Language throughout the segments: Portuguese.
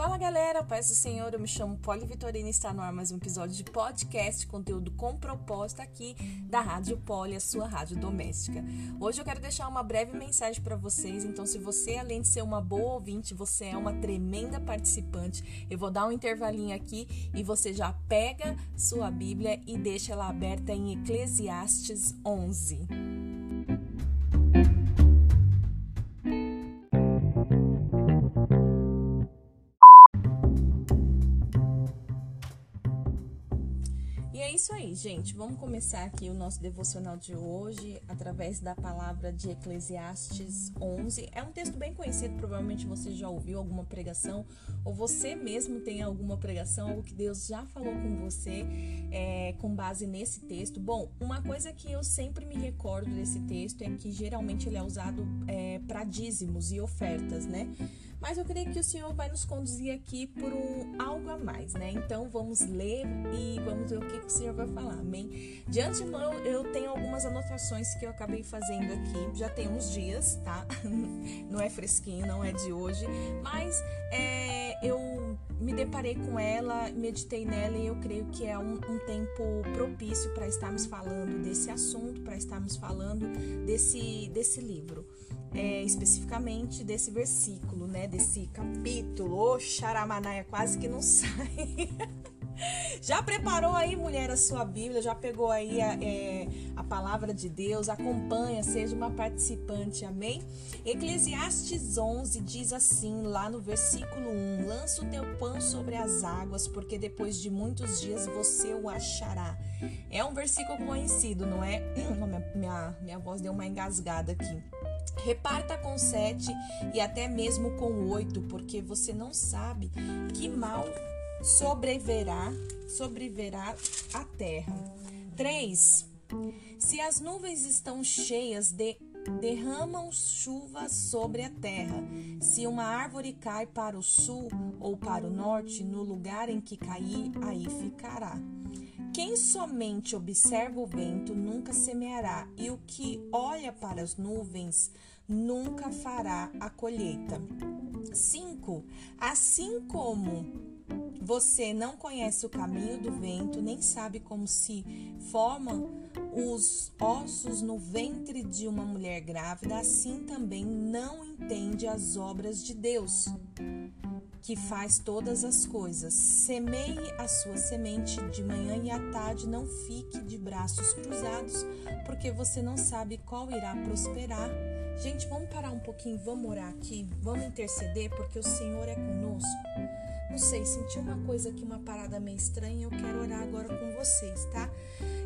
Fala galera, paz do Senhor, eu me chamo Poli Vitorina e está no ar mais um episódio de podcast, conteúdo com proposta aqui da Rádio Poli, a sua rádio doméstica. Hoje eu quero deixar uma breve mensagem para vocês, então se você além de ser uma boa ouvinte, você é uma tremenda participante, eu vou dar um intervalinho aqui e você já pega sua Bíblia e deixa ela aberta em Eclesiastes 11. Isso aí, gente. Vamos começar aqui o nosso devocional de hoje através da palavra de Eclesiastes 11. É um texto bem conhecido, provavelmente você já ouviu alguma pregação ou você mesmo tem alguma pregação, algo que Deus já falou com você é, com base nesse texto. Bom, uma coisa que eu sempre me recordo desse texto é que geralmente ele é usado é, para dízimos e ofertas, né? Mas eu creio que o Senhor vai nos conduzir aqui por um algo a mais, né? Então vamos ler e vamos ver o que, que o Senhor vai falar, amém? De antemão, eu tenho algumas anotações que eu acabei fazendo aqui, já tem uns dias, tá? Não é fresquinho, não é de hoje, mas é, eu me deparei com ela, meditei nela e eu creio que é um, um tempo propício para estarmos falando desse assunto, para estarmos falando desse, desse livro é, especificamente desse versículo, né? Desse capítulo. Xaramanaia, quase que não sai. Já preparou aí, mulher, a sua Bíblia? Já pegou aí a, é, a palavra de Deus? Acompanha, seja uma participante, amém? Eclesiastes 11 diz assim, lá no versículo 1: Lança o teu pão sobre as águas, porque depois de muitos dias você o achará. É um versículo conhecido, não é? Minha, minha, minha voz deu uma engasgada aqui. Reparta com sete e até mesmo com oito, porque você não sabe que mal sobreverá, sobreverá a terra. 3. Se as nuvens estão cheias de derramam chuva sobre a terra. Se uma árvore cai para o sul ou para o norte, no lugar em que cair, aí ficará. Quem somente observa o vento nunca semeará, e o que olha para as nuvens nunca fará a colheita. 5. Assim como você não conhece o caminho do vento, nem sabe como se formam os ossos no ventre de uma mulher grávida, assim também não entende as obras de Deus, que faz todas as coisas. Semeie a sua semente de manhã e à tarde, não fique de braços cruzados, porque você não sabe qual irá prosperar. Gente, vamos parar um pouquinho, vamos orar aqui, vamos interceder, porque o Senhor é conosco. Não sei, senti uma coisa aqui, uma parada meio estranha. Eu quero orar agora com vocês, tá?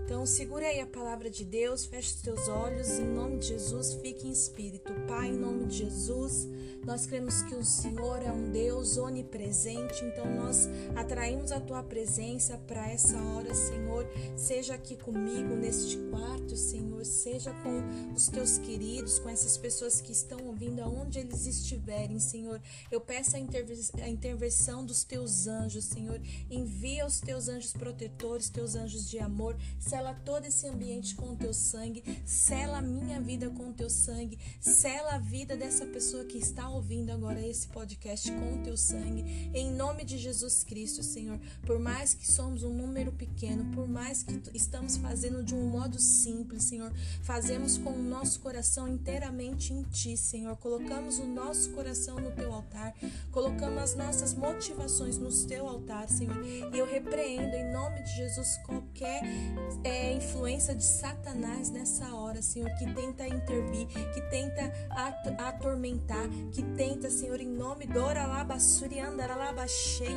Então, segura aí a palavra de Deus, feche os teus olhos, em nome de Jesus, fique em espírito. Pai, em nome de Jesus, nós cremos que o Senhor é um Deus onipresente, então nós atraímos a tua presença para essa hora, Senhor. Seja aqui comigo neste quarto, Senhor, seja com os teus queridos, com essas pessoas que estão ouvindo, aonde eles estiverem, Senhor. Eu peço a, intervenção dos teus anjos, Senhor. Envia os teus anjos protetores, teus anjos de amor Sela todo esse ambiente com o teu sangue. Sela a minha vida com o teu sangue. Sela a vida dessa pessoa que está ouvindo agora esse podcast com o teu sangue. Em nome de Jesus Cristo, Senhor. Por mais que somos um número pequeno, por mais que estamos fazendo de um modo simples, Senhor, fazemos com o nosso coração inteiramente em Ti, Senhor. Colocamos o nosso coração no Teu altar, colocamos as nossas motivações no Teu altar, Senhor. E eu repreendo em nome de Jesus qualquer é, influência de Satanás nessa hora, Senhor, que tenta intervir, que tenta atormentar, que tenta, Senhor, em nome do Oralabassuri Andaralabaxei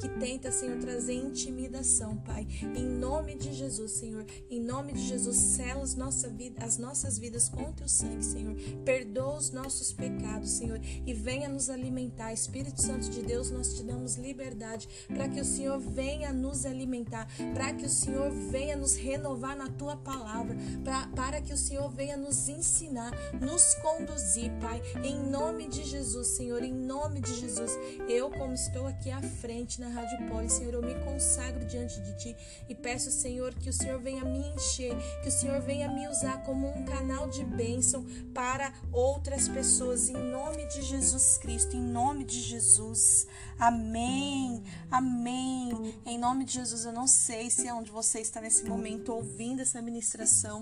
que tenta, Senhor, trazer intimidação, Pai. Em nome de Jesus, Senhor, em nome de Jesus, sela as, nossa vida, as nossas vidas com o teu sangue, Senhor. Perdoa os nossos pecados, Senhor, e venha nos alimentar. Espírito Santo de Deus, nós te damos liberdade para que o Senhor venha nos alimentar, para que o Senhor venha nos renovar na tua palavra, pra, para que o Senhor venha nos ensinar, nos conduzir, Pai, em nome de Jesus, Senhor, em nome de Jesus. Eu, como estou aqui à frente na Rádio Poli, Senhor, eu me consagro diante de Ti e peço, Senhor, que o Senhor venha me encher, que o Senhor venha me usar como um canal de bênção para outras pessoas, em nome de Jesus Cristo, em nome de Jesus. Amém, amém. Em nome de Jesus, eu não sei se é onde você está nesse momento ouvindo essa ministração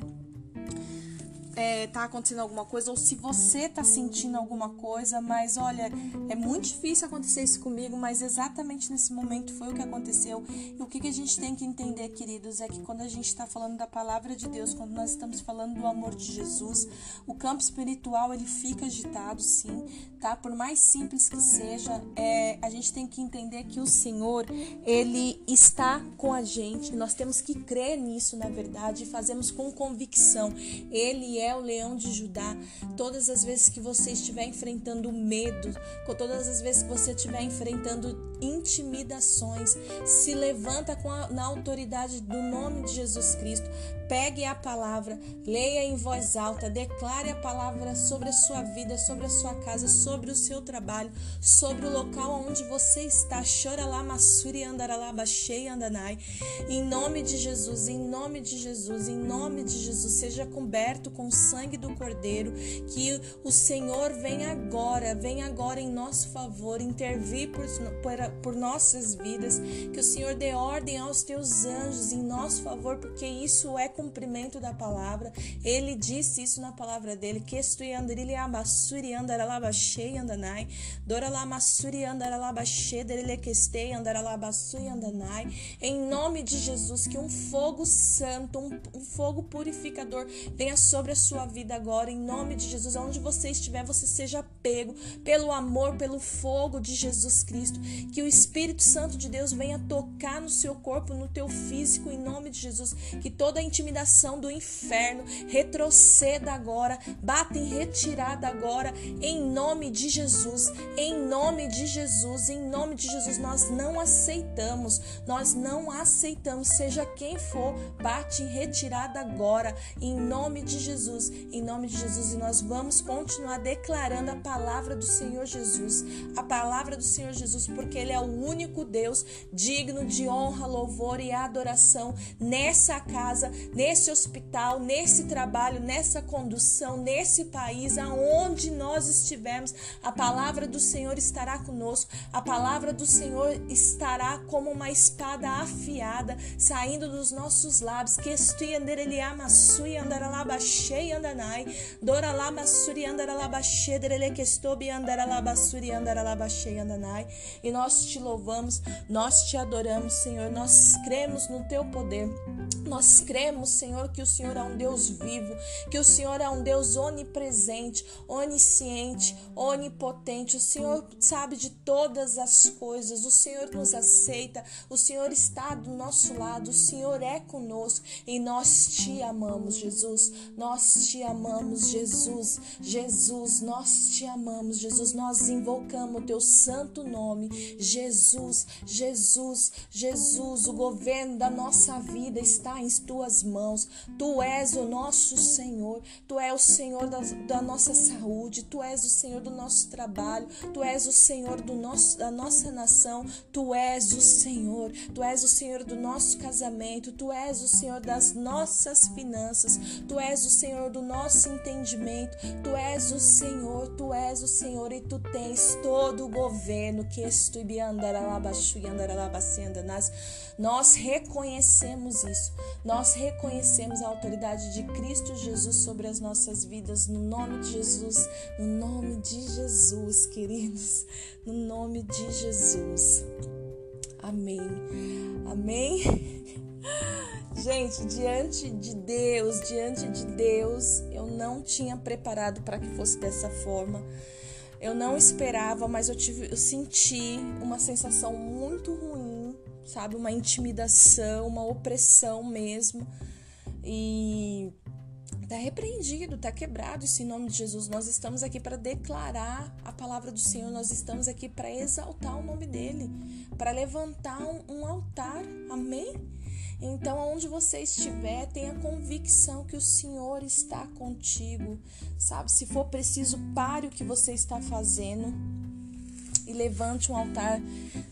é, tá acontecendo alguma coisa ou se você tá sentindo alguma coisa, mas olha, é muito difícil acontecer isso comigo, mas exatamente nesse momento foi o que aconteceu. E o que, que a gente tem que entender, queridos, é que quando a gente está falando da palavra de Deus, quando nós estamos falando do amor de Jesus, o campo espiritual ele fica agitado, sim, tá? Por mais simples que seja, é, a gente tem que entender que o Senhor ele está com a gente. Nós temos que crer nisso, na verdade, e fazemos com convicção. Ele é o leão de Judá. Todas as vezes que você estiver enfrentando medo, todas as vezes que você estiver enfrentando intimidações, se levanta a, na autoridade do nome de Jesus Cristo. Pegue a palavra, leia em voz alta, declare a palavra sobre a sua vida, sobre a sua casa, sobre o seu trabalho, sobre o local onde você está. Chora lá, massuri, andará baixei, andanai. Em nome de Jesus, em nome de Jesus, em nome de Jesus, seja coberto com o sangue do Cordeiro. Que o Senhor venha agora, venha agora em nosso favor, intervir por, por, por nossas vidas. Que o Senhor dê ordem aos teus anjos em nosso favor, porque isso é cumprimento da palavra. Ele disse isso na palavra dele. Que andanai. Andanai. Em nome de Jesus, que um fogo santo, um, um fogo purificador venha sobre a sua vida agora. Em nome de Jesus, aonde você estiver, você seja pego pelo amor, pelo fogo de Jesus Cristo. Que o Espírito Santo de Deus venha tocar no seu corpo, no teu físico, em nome de Jesus. Que toda a intimidação do inferno retroceda agora, bata em retirada agora, em nome de Jesus, em nome de Jesus, em nome de Jesus. Nós não aceitamos, nós não aceitamos, seja quem for, bate em retirada agora, em nome de Jesus, em nome de Jesus. E nós vamos continuar declarando a palavra do Senhor Jesus, a palavra do Senhor Jesus, porque Ele é o único Deus digno de honra, louvor e adoração nessa casa, nesse hospital, nesse trabalho, nessa condução, nesse país, aonde nós estivermos, a palavra do Senhor estará conosco, a palavra do Senhor estará como uma espada afiada saindo dos nossos lábios. Que andaralabachei andanai, doralamassuri andaralabache derelequestobi andaralabassuri andaralabachei andanai. E nós te louvamos, nós te adoramos, Senhor, nós cremos no teu poder. Nós cremos, Senhor, que o Senhor é um Deus vivo, que o Senhor é um Deus onipresente, onisciente, onipotente. O Senhor sabe de todas as coisas, o Senhor nos aceita, o Senhor está do nosso lado, o Senhor é conosco e nós te amamos, Jesus. Nós te amamos, Jesus. Jesus, nós te amamos, Jesus. Nós invocamos o teu santo nome, Jesus, Jesus, Jesus. O governo da nossa vida está em tuas mãos. Tu és o nosso Senhor, tu és o Senhor da, da nossa saúde, tu és o Senhor do nosso trabalho, tu és o Senhor do nosso, da nossa nação, tu és o Senhor, tu és o Senhor do nosso casamento, tu és o Senhor das nossas finanças, tu és o Senhor do nosso entendimento, tu és o Senhor, tu és o Senhor e tu tens todo o governo que nós reconhecemos isso. Nós reconhecemos a autoridade de Cristo Jesus sobre as nossas vidas, no nome de Jesus, no nome de Jesus, queridos, no nome de Jesus. Amém. Amém. Gente, diante de Deus, diante de Deus, eu não tinha preparado para que fosse dessa forma. Eu não esperava, mas eu tive, eu senti uma sensação muito ruim sabe? Uma intimidação, uma opressão mesmo. E tá repreendido, tá quebrado isso em nome de Jesus. Nós estamos aqui para declarar a palavra do Senhor, nós estamos aqui para exaltar o nome dele, para levantar um, um altar. Amém? Então, aonde você estiver, tenha convicção que o Senhor está contigo, sabe? Se for preciso, pare o que você está fazendo e levante um altar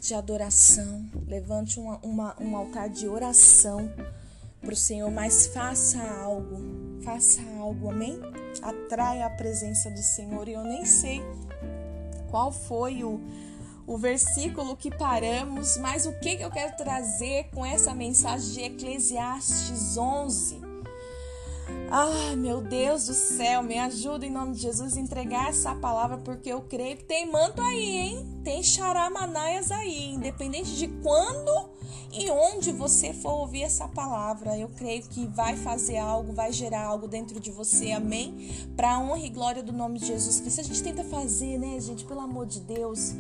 de adoração, levante uma, uma, um altar de oração para o Senhor, mas faça algo, faça algo, amém? Atraia a presença do Senhor e eu nem sei qual foi o o versículo que paramos, mas o que, eu quero trazer com essa mensagem de Eclesiastes 11? Ai, meu Deus do céu, me ajuda em nome de Jesus a entregar essa palavra, porque eu creio que tem manto aí, hein? Tem charamanaias aí, independente de quando e onde você for ouvir essa palavra. Eu creio que vai fazer algo, vai gerar algo dentro de você, amém? Para honra e glória do nome de Jesus Cristo. A gente tenta fazer, né, gente, pelo amor de Deus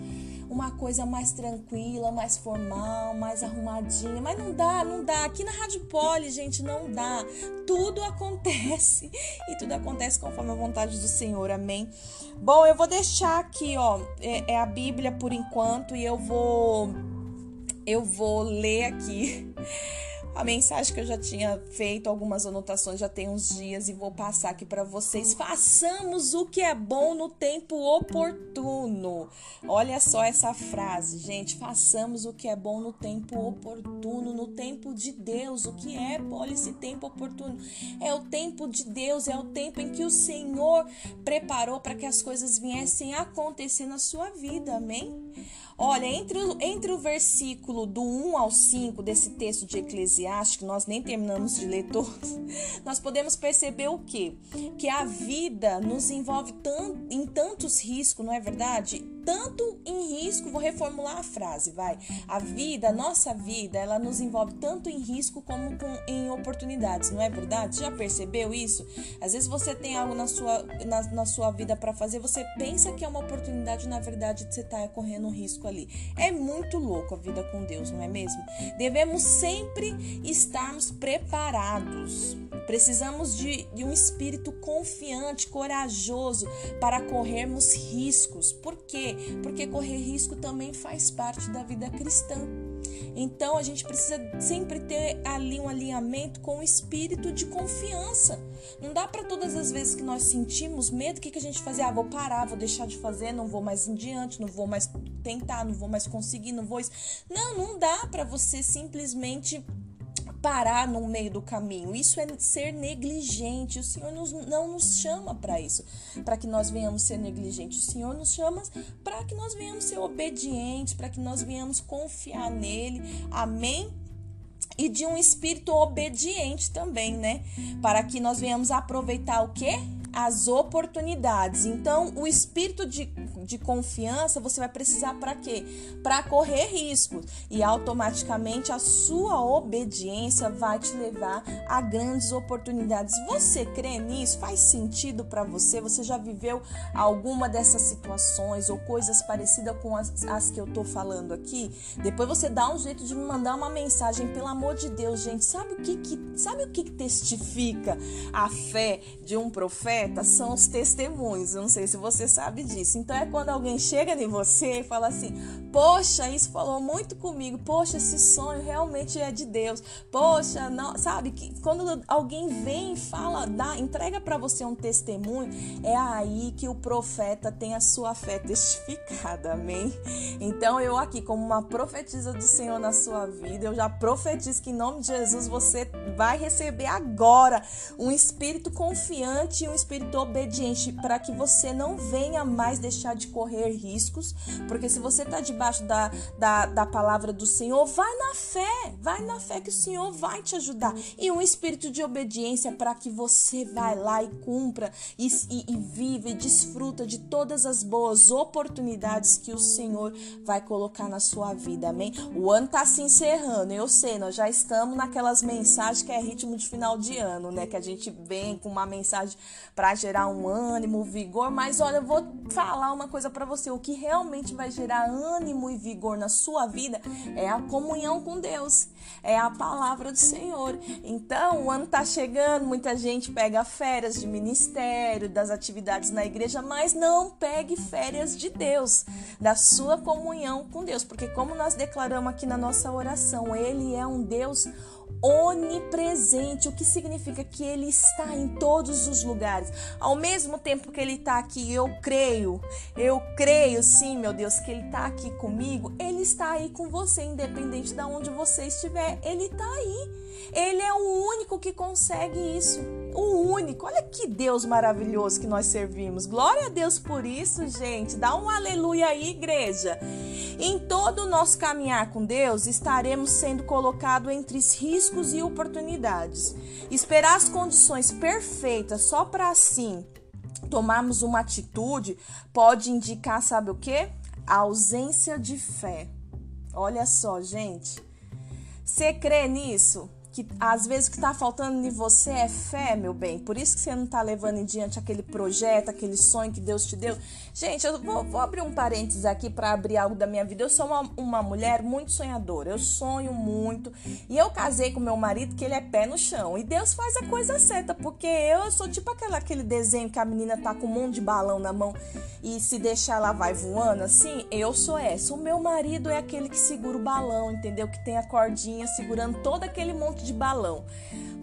uma coisa mais tranquila, mais formal, mais arrumadinha. Mas não dá, não dá. Aqui na Rádio Poli, gente, não dá. Tudo acontece e tudo acontece conforme a vontade do Senhor. Amém. Bom, eu vou deixar aqui, ó, é, é a Bíblia por enquanto e eu vou eu vou ler aqui a mensagem que eu já tinha feito, algumas anotações já tem uns dias e vou passar aqui para vocês. Façamos o que é bom no tempo oportuno. Olha só essa frase, gente. Façamos o que é bom no tempo oportuno, no tempo de Deus. O que é, olha esse tempo oportuno? É o tempo de Deus, é o tempo em que o Senhor preparou para que as coisas viessem a acontecer na sua vida. Amém? Olha, entre o, entre o versículo do 1 ao 5 desse texto de Eclesiastes, que nós nem terminamos de ler todos, nós podemos perceber o quê? Que a vida nos envolve tam, em tantos riscos, não é verdade? Tanto em risco, vou reformular a frase, vai. A vida, a nossa vida, ela nos envolve tanto em risco como com, em oportunidades, não é verdade? Já percebeu isso? Às vezes você tem algo na sua, na, na sua vida para fazer, você pensa que é uma oportunidade, na verdade você está correndo risco ali. É muito louco a vida com Deus, não é mesmo? Devemos sempre estarmos preparados. Precisamos de, de um espírito confiante, corajoso para corrermos riscos. Por quê? Porque correr risco também faz parte da vida cristã. Então a gente precisa sempre ter ali um alinhamento com o espírito de confiança. Não dá para todas as vezes que nós sentimos medo, o que, que a gente fazer? Ah, vou parar, vou deixar de fazer, não vou mais em diante, não vou mais tentar, não vou mais conseguir, não vou. Não, não dá para você simplesmente parar no meio do caminho. Isso é ser negligente. O Senhor nos, não nos chama para isso, para que nós venhamos ser negligentes. O Senhor nos chama para que nós venhamos ser obedientes, para que nós venhamos confiar nele. Amém? E de um espírito obediente também, né? Para que nós venhamos aproveitar o quê? As oportunidades. Então, o espírito de, de confiança você vai precisar para quê? Para correr riscos. E automaticamente a sua obediência vai te levar a grandes oportunidades. Você crê nisso? Faz sentido para você? Você já viveu alguma dessas situações ou coisas parecidas com as, as que eu tô falando aqui? Depois você dá um jeito de me mandar uma mensagem, pelo amor de Deus, gente. Sabe o que, que sabe o que, que testifica a fé de um profeta? São os testemunhos. Eu não sei se você sabe disso. Então é quando alguém chega em você e fala assim: Poxa, isso falou muito comigo. Poxa, esse sonho realmente é de Deus. Poxa, não, sabe que quando alguém vem e fala, dá, entrega para você um testemunho, é aí que o profeta tem a sua fé testificada. Amém? Então eu aqui como uma profetisa do Senhor na sua vida, eu já profetizo que em nome de Jesus você vai receber agora um espírito confiante um espírito espírito obediente para que você não venha mais deixar de correr riscos, porque se você está debaixo da, da, da palavra do Senhor, vai na fé, vai na fé que o Senhor vai te ajudar. E um espírito de obediência para que você vai lá e cumpra e, e, e viva e desfruta de todas as boas oportunidades que o Senhor vai colocar na sua vida, amém? O ano está se encerrando, eu sei, nós já estamos naquelas mensagens que é ritmo de final de ano, né? Que a gente vem com uma mensagem para gerar um ânimo, vigor, mas olha, eu vou falar uma coisa para você, o que realmente vai gerar ânimo e vigor na sua vida é a comunhão com Deus, é a palavra do Senhor. Então, o ano tá chegando, muita gente pega férias de ministério, das atividades na igreja, mas não pegue férias de Deus, da sua comunhão com Deus, porque como nós declaramos aqui na nossa oração, ele é um Deus onipresente, o que significa que ele está em todos os lugares. Ao mesmo tempo que ele está aqui, eu creio, eu creio sim, meu Deus, que ele está aqui comigo, ele está aí com você, independente de onde você estiver, ele está aí. Ele é o único que consegue isso. O único. Olha que Deus maravilhoso que nós servimos. Glória a Deus por isso, gente. Dá um aleluia aí, igreja. Em todo o nosso caminhar com Deus, estaremos sendo colocados entre riscos e oportunidades. Esperar as condições perfeitas só para assim tomarmos uma atitude pode indicar, sabe o que? A ausência de fé. Olha só, gente. Você crê nisso? Que às vezes o que está faltando em você é fé, meu bem. Por isso que você não está levando em diante aquele projeto, aquele sonho que Deus te deu. Gente, eu vou, vou abrir um parênteses aqui para abrir algo da minha vida. Eu sou uma, uma mulher muito sonhadora. Eu sonho muito. E eu casei com meu marido que ele é pé no chão. E Deus faz a coisa certa, porque eu sou tipo aquela, aquele desenho que a menina tá com um monte de balão na mão e se deixar ela vai voando assim. Eu sou essa. O meu marido é aquele que segura o balão, entendeu? Que tem a cordinha segurando todo aquele monte de balão.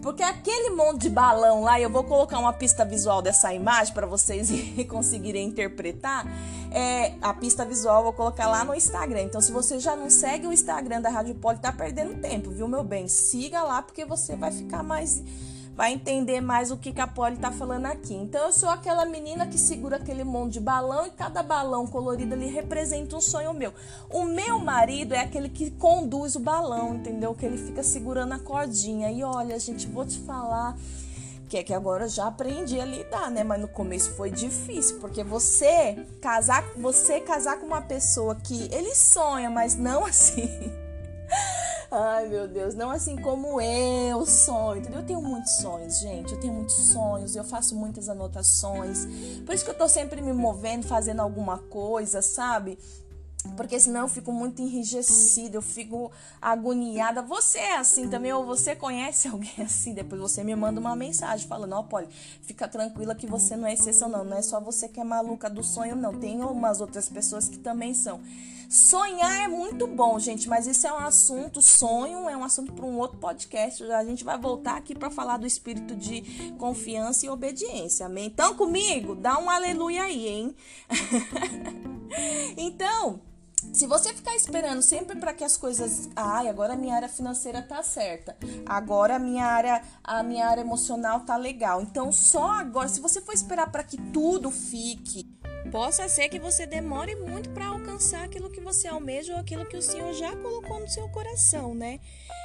Porque aquele monte de balão lá, eu vou colocar uma pista visual dessa imagem para vocês conseguirem interpretar. É, a pista visual eu vou colocar lá no Instagram. Então, se você já não segue o Instagram da Rádio Poli, tá perdendo tempo, viu, meu bem? Siga lá porque você vai ficar mais vai entender mais o que, que a Polly tá falando aqui. Então eu sou aquela menina que segura aquele monte de balão e cada balão colorido ali representa um sonho meu. O meu marido é aquele que conduz o balão, entendeu? Que ele fica segurando a cordinha. E olha, gente, vou te falar que é que agora já aprendi a lidar, né? Mas no começo foi difícil, porque você casar, você casar com uma pessoa que ele sonha, mas não assim. Ai, meu Deus, não assim como eu sonho, entendeu? Eu tenho muitos sonhos, gente. Eu tenho muitos sonhos, eu faço muitas anotações. Por isso que eu tô sempre me movendo, fazendo alguma coisa, sabe? Porque senão eu fico muito enrijecida, eu fico agoniada. Você é assim também, ou você conhece alguém assim? Depois você me manda uma mensagem falando: Ó, oh, Polly, fica tranquila que você não é exceção, não. Não é só você que é maluca do sonho, não. Tem umas outras pessoas que também são. Sonhar é muito bom, gente, mas isso é um assunto, sonho é um assunto para um outro podcast. A gente vai voltar aqui para falar do espírito de confiança e obediência. Amém? Então, comigo, dá um aleluia aí, hein? então, se você ficar esperando sempre para que as coisas, ai, agora a minha área financeira tá certa, agora a minha área, a minha área emocional tá legal. Então, só agora, se você for esperar para que tudo fique Possa ser que você demore muito para alcançar aquilo que você almeja ou aquilo que o Senhor já colocou no seu coração, né?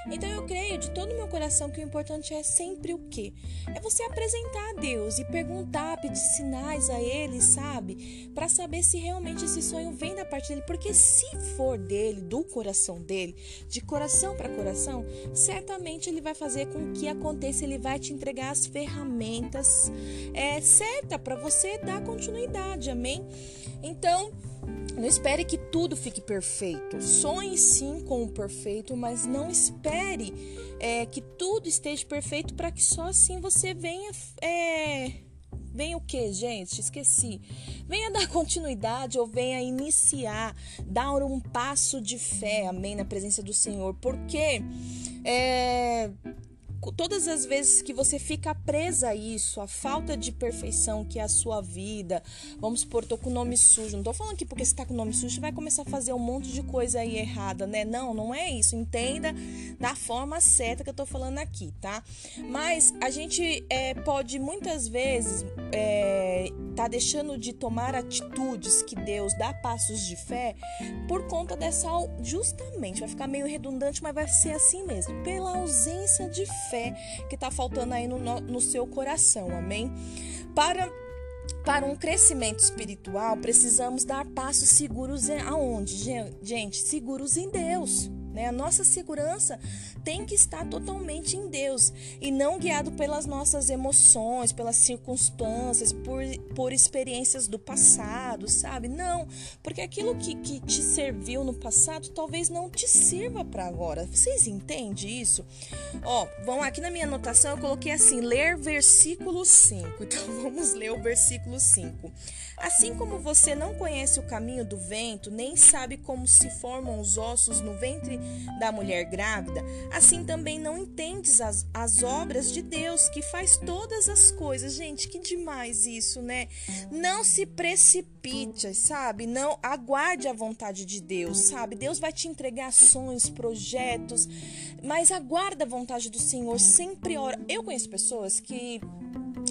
Então eu creio de todo o meu coração que o importante é sempre o quê? É você apresentar a Deus e perguntar, pedir sinais a Ele, sabe? Para saber se realmente esse sonho vem da parte dele. Porque se for dele, do coração dele, de coração para coração, certamente ele vai fazer com que aconteça, ele vai te entregar as ferramentas é, certas para você dar continuidade, amém? Então, não espere que tudo fique perfeito. Sonhe sim com o perfeito, mas não espere é, que tudo esteja perfeito para que só assim você venha. É, venha o que, gente? Esqueci. Venha dar continuidade ou venha iniciar, dar um passo de fé, amém, na presença do Senhor. Porque é, todas as vezes que você fica presa a isso, a falta de perfeição que é a sua vida, vamos supor, tô com nome sujo, não tô falando que porque você tá com nome sujo você vai começar a fazer um monte de coisa aí errada, né? Não, não é isso. Entenda da forma certa que eu tô falando aqui, tá? Mas a gente é, pode muitas vezes é, tá deixando de tomar atitudes que Deus dá passos de fé por conta dessa justamente vai ficar meio redundante, mas vai ser assim mesmo, pela ausência de fé que está faltando aí no, no seu coração, amém? Para para um crescimento espiritual, precisamos dar passos seguros aonde? Gente, seguros em Deus. Né? A nossa segurança tem que estar totalmente em Deus e não guiado pelas nossas emoções, pelas circunstâncias, por, por experiências do passado, sabe? Não, porque aquilo que, que te serviu no passado talvez não te sirva para agora. Vocês entendem isso? Ó, vão aqui na minha anotação eu coloquei assim: ler versículo 5. Então vamos ler o versículo 5. Assim como você não conhece o caminho do vento, nem sabe como se formam os ossos no ventre da mulher grávida, assim também não entendes as, as obras de Deus que faz todas as coisas. Gente, que demais isso, né? Não se precipite, sabe? Não aguarde a vontade de Deus, sabe? Deus vai te entregar sonhos, projetos, mas aguarda a vontade do Senhor, sempre ora. Eu conheço pessoas que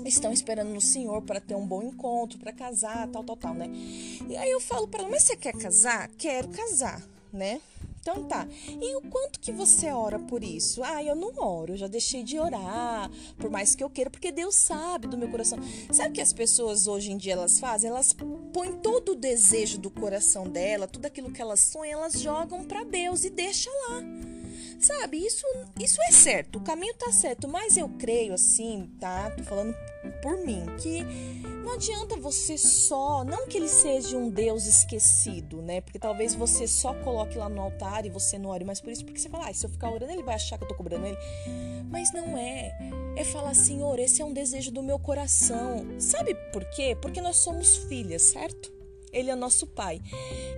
estão esperando no Senhor para ter um bom encontro, para casar, tal, tal, tal, né? E aí eu falo para ela, mas você quer casar? Quero casar, né? Então tá. E o quanto que você ora por isso? Ah, eu não oro, eu já deixei de orar, por mais que eu queira, porque Deus sabe do meu coração. Sabe o que as pessoas hoje em dia elas fazem? Elas põem todo o desejo do coração dela, tudo aquilo que elas sonham, elas jogam para Deus e deixa lá. Sabe, isso, isso é certo, o caminho tá certo, mas eu creio assim, tá? Tô falando por mim, que não adianta você só, não que ele seja um Deus esquecido, né? Porque talvez você só coloque lá no altar e você não ore mais por isso, porque você fala, ah, se eu ficar orando, ele vai achar que eu tô cobrando ele. Mas não é. É falar, Senhor, esse é um desejo do meu coração. Sabe por quê? Porque nós somos filhas, certo? Ele é nosso pai.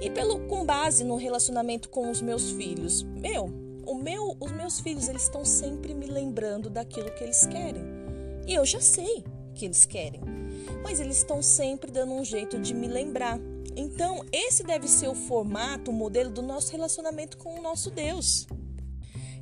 E pelo com base no relacionamento com os meus filhos, meu, o meu, os meus filhos, eles estão sempre me lembrando daquilo que eles querem. E eu já sei que eles querem. Mas eles estão sempre dando um jeito de me lembrar. Então, esse deve ser o formato, o modelo do nosso relacionamento com o nosso Deus.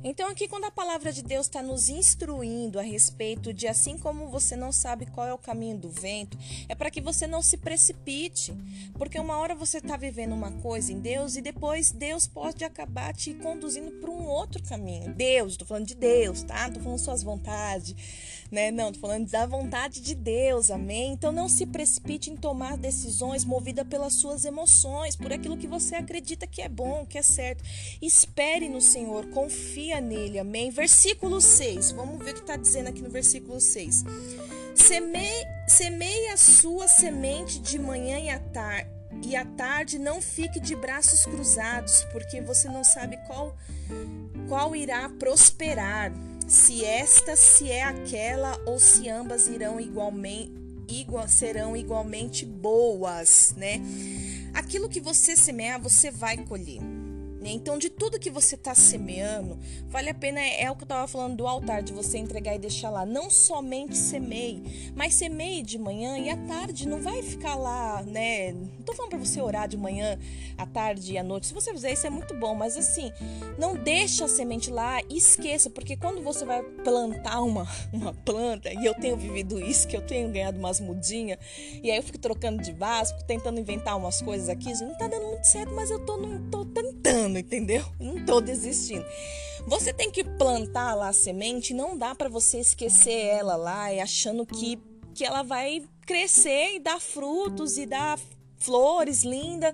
Então, aqui, quando a palavra de Deus está nos instruindo a respeito de assim como você não sabe qual é o caminho do vento, é para que você não se precipite, porque uma hora você está vivendo uma coisa em Deus e depois Deus pode acabar te conduzindo para um outro caminho. Deus, estou falando de Deus, tá? Estou falando suas vontades, né? Não, estou falando da vontade de Deus, amém? Então, não se precipite em tomar decisões movida pelas suas emoções, por aquilo que você acredita que é bom, que é certo. Espere no Senhor, confia nele, amém? Versículo 6, vamos ver o que está dizendo aqui no versículo 6. Semeie, semeie a sua semente de manhã e à tarde, e à tarde não fique de braços cruzados, porque você não sabe qual, qual irá prosperar, se esta, se é aquela, ou se ambas irão igualmente, igual, serão igualmente boas, né? Aquilo que você semear, você vai colher. Né? Então, de tudo que você está semeando, vale a pena, é o que eu estava falando do altar, de você entregar e deixar lá. Não somente semeie, mas semeie de manhã e à tarde. Não vai ficar lá, né? Não estou falando para você orar de manhã, à tarde e à noite. Se você fizer isso, é muito bom, mas assim, não deixa a semente lá e esqueça, porque quando você vai plantar uma, uma planta, e eu tenho vivido isso, que eu tenho ganhado umas mudinhas, e aí eu fico trocando de vaso, tentando inventar umas coisas aqui, não está dando muito certo, mas eu tô, não, tô tentando entendeu? Não tô desistindo. Você tem que plantar lá a semente, não dá para você esquecer ela lá e achando que, que ela vai crescer e dar frutos e dar flores, linda,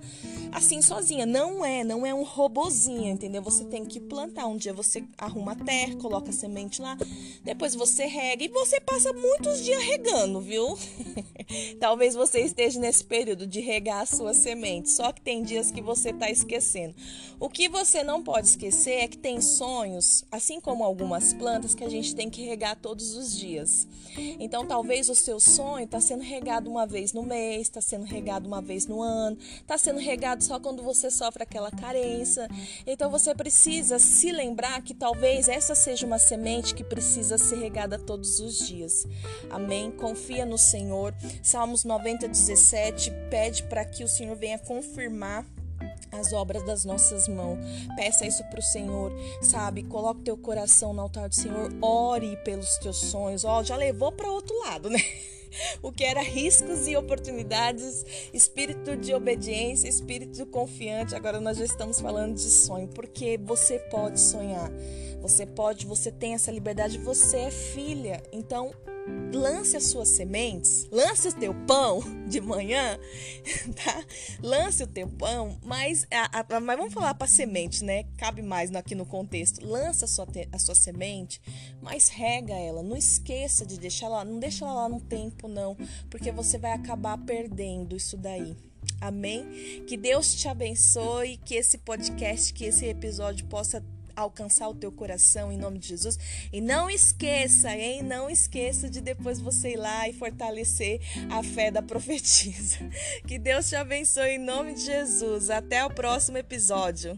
assim sozinha. Não é, não é um robozinho, entendeu? Você tem que plantar. Um dia você arruma a terra, coloca a semente lá, depois você rega e você passa muitos dias regando, viu? Talvez você esteja nesse período de regar a sua semente, só que tem dias que você está esquecendo. O que você não pode esquecer é que tem sonhos, assim como algumas plantas, que a gente tem que regar todos os dias. Então, talvez o seu sonho está sendo regado uma vez no mês, está sendo regado uma vez vez no ano, está sendo regado só quando você sofre aquela carência. Então você precisa se lembrar que talvez essa seja uma semente que precisa ser regada todos os dias. Amém? Confia no Senhor. Salmos 90, 17 pede para que o Senhor venha confirmar as obras das nossas mãos. Peça isso para o Senhor, sabe? Coloque teu coração no altar do Senhor, ore pelos teus sonhos. Ó, já levou para outro lado, né? o que era riscos e oportunidades, espírito de obediência, espírito confiante. Agora nós já estamos falando de sonho, porque você pode sonhar. Você pode, você tem essa liberdade, você é filha. Então, lance as suas sementes, lance o teu pão de manhã, tá? Lance o teu pão, mas, a, a, mas vamos falar para semente, né? Cabe mais aqui no contexto. Lança a sua, a sua semente, mas rega ela. Não esqueça de deixar ela, não deixa ela lá no tempo, não, porque você vai acabar perdendo isso daí. Amém? Que Deus te abençoe, que esse podcast, que esse episódio possa alcançar o teu coração em nome de Jesus. E não esqueça, hein? Não esqueça de depois você ir lá e fortalecer a fé da profetisa. Que Deus te abençoe em nome de Jesus. Até o próximo episódio.